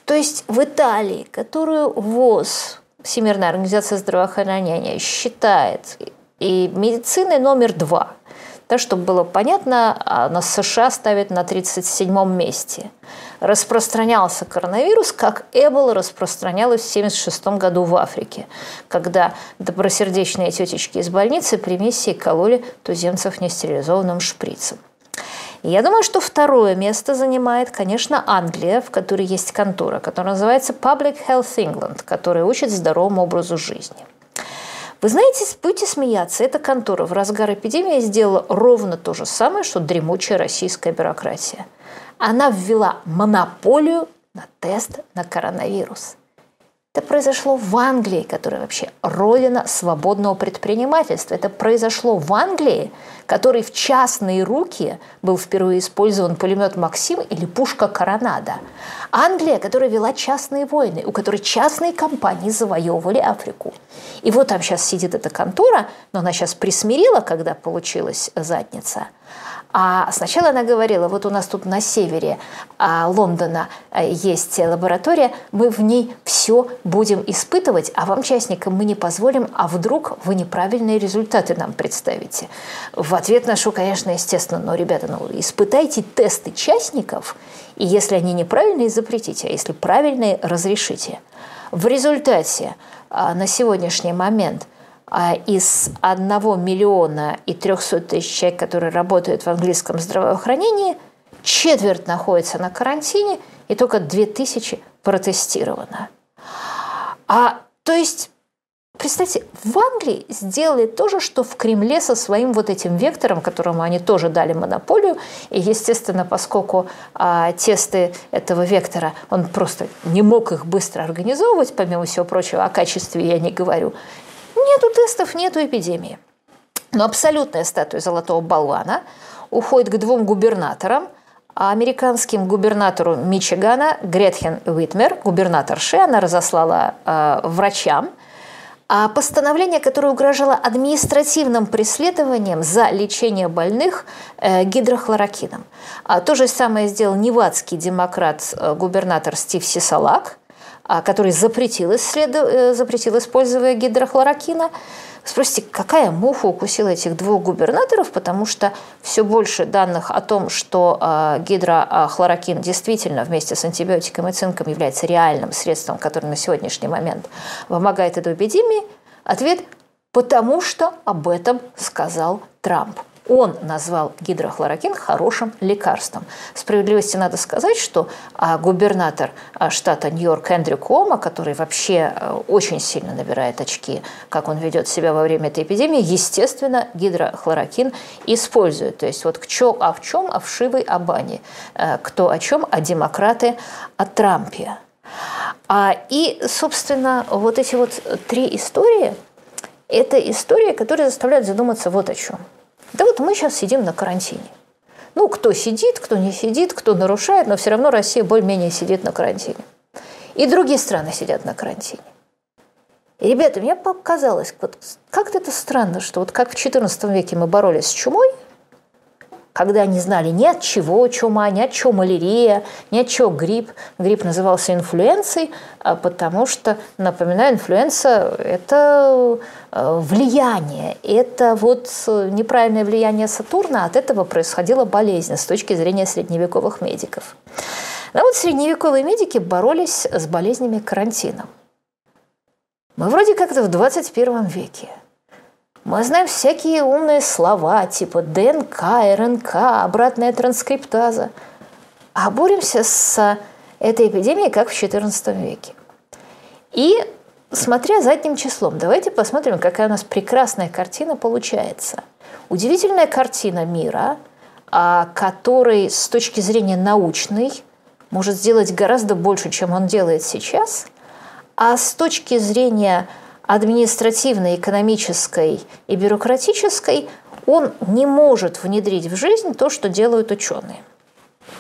A: То есть в Италии, которую ВОЗ, Всемирная организация здравоохранения, считает и медициной номер два, Да, чтобы было понятно, а, нас США ставят на 37 месте. Распространялся коронавирус, как Эбола распространялась в 1976 году в Африке, когда добросердечные тетечки из больницы при миссии кололи туземцев нестерилизованным шприцем. Я думаю, что второе место занимает, конечно, Англия, в которой есть контора, которая называется Public Health England, которая учит здоровому образу жизни. Вы знаете, будете смеяться, эта контора в разгар эпидемии сделала ровно то же самое, что дремучая российская бюрократия. Она ввела монополию на тест на коронавирус – это произошло в Англии, которая вообще родина свободного предпринимательства. Это произошло в Англии, который в частные руки был впервые использован пулемет «Максим» или пушка «Коронада». Англия, которая вела частные войны, у которой частные компании завоевывали Африку. И вот там сейчас сидит эта контора, но она сейчас присмирила, когда получилась задница – а сначала она говорила, вот у нас тут на севере а, Лондона а, есть лаборатория, мы в ней все будем испытывать, а вам, частникам, мы не позволим, а вдруг вы неправильные результаты нам представите. В ответ нашу, конечно, естественно, но, ребята, ну, испытайте тесты частников, и если они неправильные, запретите, а если правильные, разрешите. В результате а, на сегодняшний момент – а из 1 миллиона и 300 тысяч человек, которые работают в английском здравоохранении, четверть находится на карантине, и только 2000 протестировано. А, то есть, представьте, в Англии сделали то же, что в Кремле со своим вот этим вектором, которому они тоже дали монополию. И, естественно, поскольку а, тесты этого вектора, он просто не мог их быстро организовывать, помимо всего прочего, о качестве я не говорю, Нету тестов, нету эпидемии. Но абсолютная статуя золотого болвана уходит к двум губернаторам, а американским губернатору Мичигана Гретхен Уитмер, губернаторши, она разослала э, врачам а постановление, которое угрожало административным преследованием за лечение больных э, гидрохлорокином. А то же самое сделал невадский демократ-губернатор э, Стив Сисалак – а, который запретил, исследу... Э, запретил использование гидрохлорокина. Спросите, какая муха укусила этих двух губернаторов, потому что все больше данных о том, что э, гидрохлорокин действительно вместе с антибиотиком и цинком является реальным средством, которое на сегодняшний момент помогает этой эпидемии, ответ – потому что об этом сказал Трамп. Он назвал гидрохлорокин хорошим лекарством. Справедливости надо сказать, что а, губернатор а, штата Нью-Йорк Эндрю Кома, который вообще а, очень сильно набирает очки, как он ведет себя во время этой эпидемии, естественно, гидрохлорокин использует. То есть вот к чё, а в чем, а в шивой Абане. Кто о чем, а демократы о Трампе. А, и, собственно, вот эти вот три истории – это истории, которые заставляют задуматься вот о чем – да вот мы сейчас сидим на карантине. Ну, кто сидит, кто не сидит, кто нарушает, но все равно Россия более-менее сидит на карантине. И другие страны сидят на карантине. И, ребята, мне показалось, вот как-то это странно, что вот как в XIV веке мы боролись с чумой – когда не знали ни от чего чума, ни от чего малярия, ни от чего грипп. Грипп назывался инфлюенцией, а потому что, напоминаю, инфлюенция – это э, влияние, это вот неправильное влияние Сатурна, от этого происходила болезнь с точки зрения средневековых медиков. Но вот средневековые медики боролись с болезнями карантином. Мы вроде как-то в 21 веке – мы знаем всякие умные слова, типа ДНК, РНК, обратная транскриптаза. А боремся с этой эпидемией, как в XIV веке. И смотря задним числом, давайте посмотрим, какая у нас прекрасная картина получается. Удивительная картина мира, а, который с точки зрения научной может сделать гораздо больше, чем он делает сейчас, а с точки зрения административной, экономической и бюрократической, он не может внедрить в жизнь то, что делают ученые.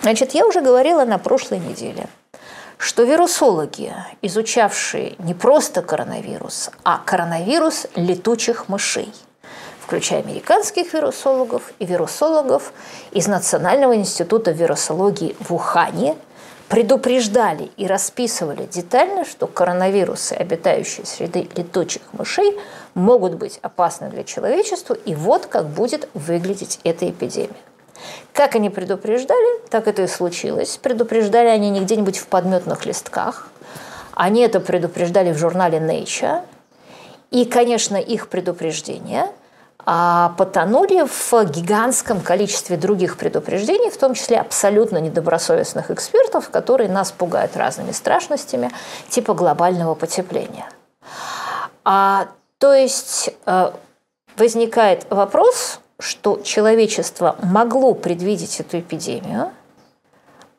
A: Значит, я уже говорила на прошлой неделе, что вирусологи, изучавшие не просто коронавирус, а коронавирус летучих мышей, включая американских вирусологов и вирусологов из Национального института вирусологии в Ухане, предупреждали и расписывали детально, что коронавирусы, обитающие среди летучих мышей, могут быть опасны для человечества, и вот как будет выглядеть эта эпидемия. Как они предупреждали, так это и случилось. Предупреждали они не где-нибудь в подметных листках. Они это предупреждали в журнале Nature. И, конечно, их а потонули в гигантском количестве других предупреждений, в том числе абсолютно недобросовестных экспертов, которые нас пугают разными страшностями, типа глобального потепления. А, то есть э, возникает вопрос, что человечество могло предвидеть эту эпидемию,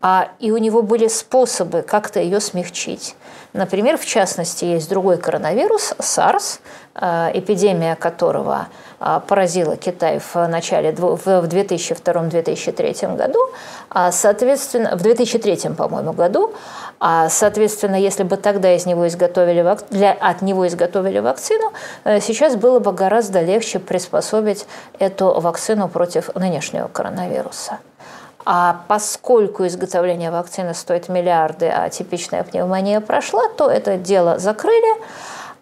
A: а, и у него были способы как-то ее смягчить. Например, в частности, есть другой коронавирус, SARS, э, эпидемия которого а, поразила Китай в начале, в 2002-2003 году, а, соответственно, в 2003, по-моему, году, а, соответственно, если бы тогда из него изготовили, для, от него изготовили вакцину, э, сейчас было бы гораздо легче приспособить эту вакцину против нынешнего коронавируса. А поскольку изготовление вакцины стоит миллиарды, а типичная пневмония прошла, то это дело закрыли.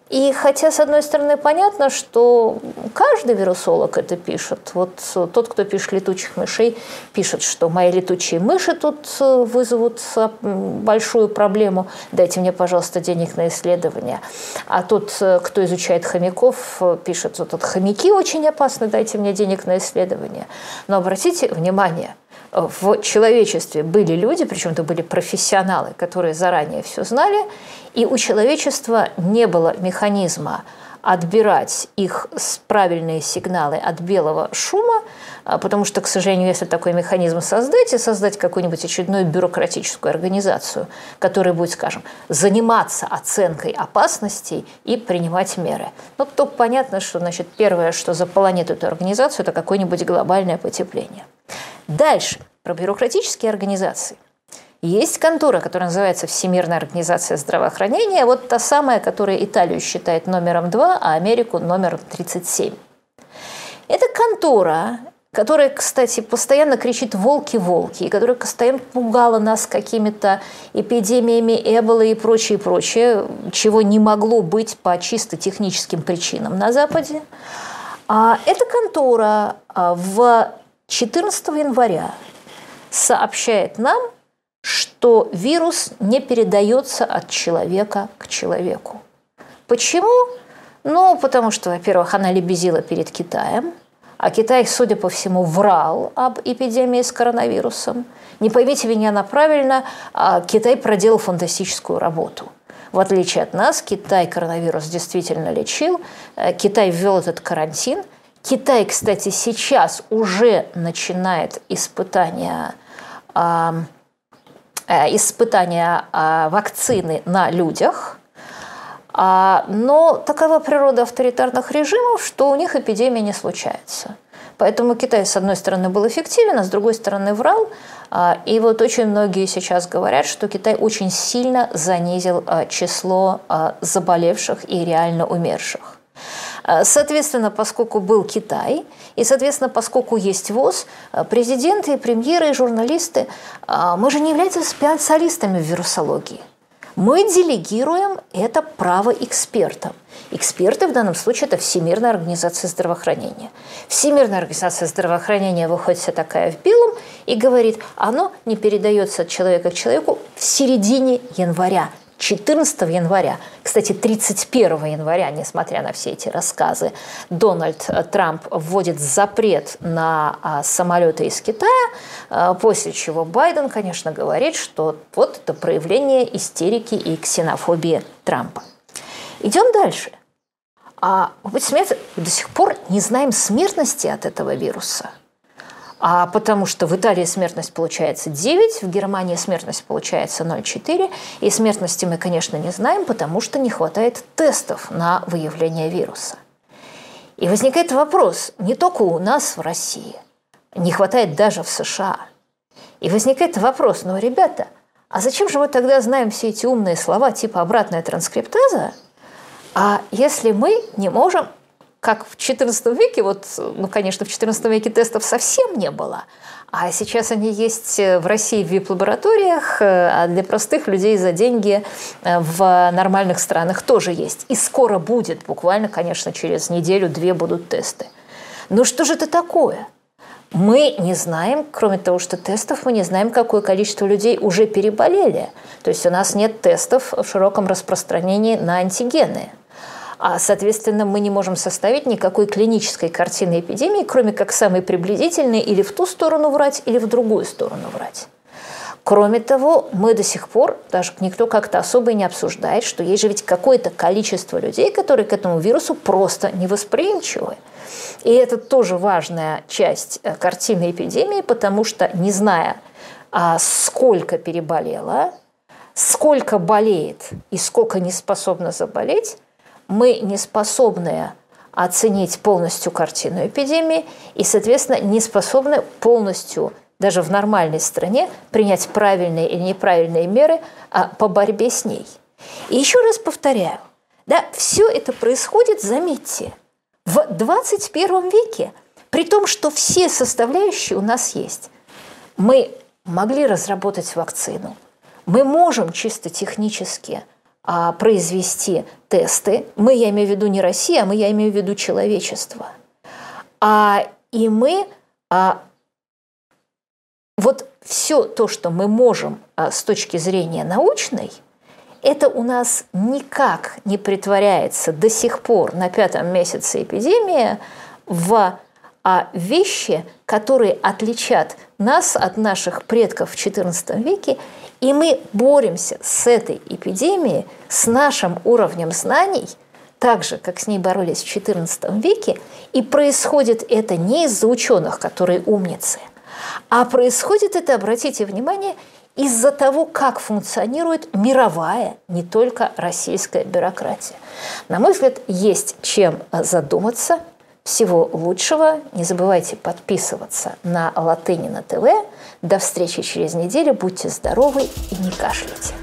A: И хотя, с одной стороны, понятно, что каждый вирусолог это пишет. Вот тот, кто пишет летучих мышей, пишет, что мои летучие мыши тут э, вызовут э, большую проблему. Дайте мне, пожалуйста, денег на исследование. А тот, э, кто изучает хомяков, пишет, вот тут хомяки очень опасны, дайте мне денег на исследование. Но обратите внимание – в человечестве были люди, причем это были профессионалы, которые заранее все знали, и у человечества не было механизма отбирать их правильные сигналы от белого шума, а, потому что, к сожалению, если такой механизм создать и создать какую-нибудь очередную бюрократическую организацию, которая будет, скажем, заниматься оценкой опасностей и принимать меры. Ну, то понятно, что значит, первое, что заполонит эту организацию, это какое-нибудь глобальное потепление. Дальше, про бюрократические организации. Есть контора, которая называется Всемирная организация здравоохранения, вот та самая, которая Италию считает номером два, а Америку номером 37. Это контора, которая, кстати, постоянно кричит «волки-волки», и которая постоянно пугала нас какими-то эпидемиями Эболы и прочее, прочее, чего не могло быть по чисто техническим причинам на Западе. А эта контора а, в 14 января сообщает нам, что вирус не передается от человека к человеку. Почему? Ну, потому что, во-первых, она лебезила перед Китаем, а Китай, судя по всему, врал об эпидемии с коронавирусом. Не поймите меня неправильно, а Китай проделал фантастическую работу. В отличие от нас, Китай коронавирус действительно лечил, э, Китай ввел этот карантин – Китай, кстати, сейчас уже начинает испытания, испытания э, вакцины на людях, а, но такова природа авторитарных режимов, что у них эпидемия не случается. Поэтому Китай, с одной стороны, был эффективен, а с другой стороны, врал. А, и вот очень многие сейчас говорят, что Китай очень сильно занизил число заболевших и реально умерших. Э, соответственно, поскольку был Китай, и, соответственно, поскольку есть ВОЗ, э, президенты, премьеры и журналисты, э, мы же не являемся специалистами в вирусологии. Мы делегируем это право экспертам. Эксперты в данном случае – это Всемирная организация здравоохранения. Всемирная организация здравоохранения выходит вся такая в белом и говорит, оно не передается от человека к человеку в середине января 14 января, кстати, 31 января, несмотря на все эти рассказы, Дональд Трамп вводит запрет на а, самолеты из Китая, а, после чего Байден, конечно, говорит, что вот это проявление истерики и ксенофобии Трампа. Идем дальше. А, смеяться, до сих пор не знаем смертности от этого вируса – а потому что в Италии смертность получается 9, в Германии смертность получается 0,4, и смертности мы, конечно, не знаем, потому что не хватает тестов на выявление вируса. И возникает вопрос, не только у нас в России, не хватает даже в США. И возникает вопрос, ну, ребята, а зачем же мы тогда знаем все эти умные слова типа обратная транскриптаза, а если мы не можем как в XIV веке, вот, ну, конечно, в XIV веке тестов совсем не было, а сейчас они есть в России в вип-лабораториях, а для простых людей за деньги в нормальных странах тоже есть. И скоро будет, буквально, конечно, через неделю-две будут тесты. Но что же это такое? Мы не знаем, кроме того, что тестов, мы не знаем, какое количество людей уже переболели. То есть у нас нет тестов в широком распространении на антигены. А, соответственно, мы не можем составить никакой клинической картины эпидемии, кроме как самой приблизительной или в ту сторону врать, или в другую сторону врать. Кроме того, мы до сих пор, даже никто как-то особо и не обсуждает, что есть же ведь какое-то количество людей, которые к этому вирусу просто невосприимчивы. И это тоже важная часть э, картины эпидемии, потому что не зная, а сколько переболело, сколько болеет и сколько не способно заболеть, мы не способны оценить полностью картину эпидемии и, соответственно, не способны полностью даже в нормальной стране принять правильные или неправильные меры а, по борьбе с ней. И еще раз повторяю, да, все это происходит, заметьте, в 21 веке, при том, что все составляющие у нас есть. Мы могли разработать вакцину, мы можем чисто технически а, произвести тесты. Мы, я имею в виду не Россия, а мы, я имею в виду человечество. А, и мы а, вот все то, что мы можем а, с точки зрения научной – это у нас никак не притворяется до сих пор на пятом месяце эпидемии в а вещи, которые отличат нас от наших предков в XIV веке, и мы боремся с этой эпидемией, с нашим уровнем знаний, так же, как с ней боролись в XIV веке, и происходит это не из-за ученых, которые умницы, а происходит это, обратите внимание, из-за того, как функционирует мировая, не только российская бюрократия. На мой взгляд, есть чем задуматься. Всего лучшего. Не забывайте подписываться на Латыни на ТВ. До встречи через неделю. Будьте здоровы и не кашляйте.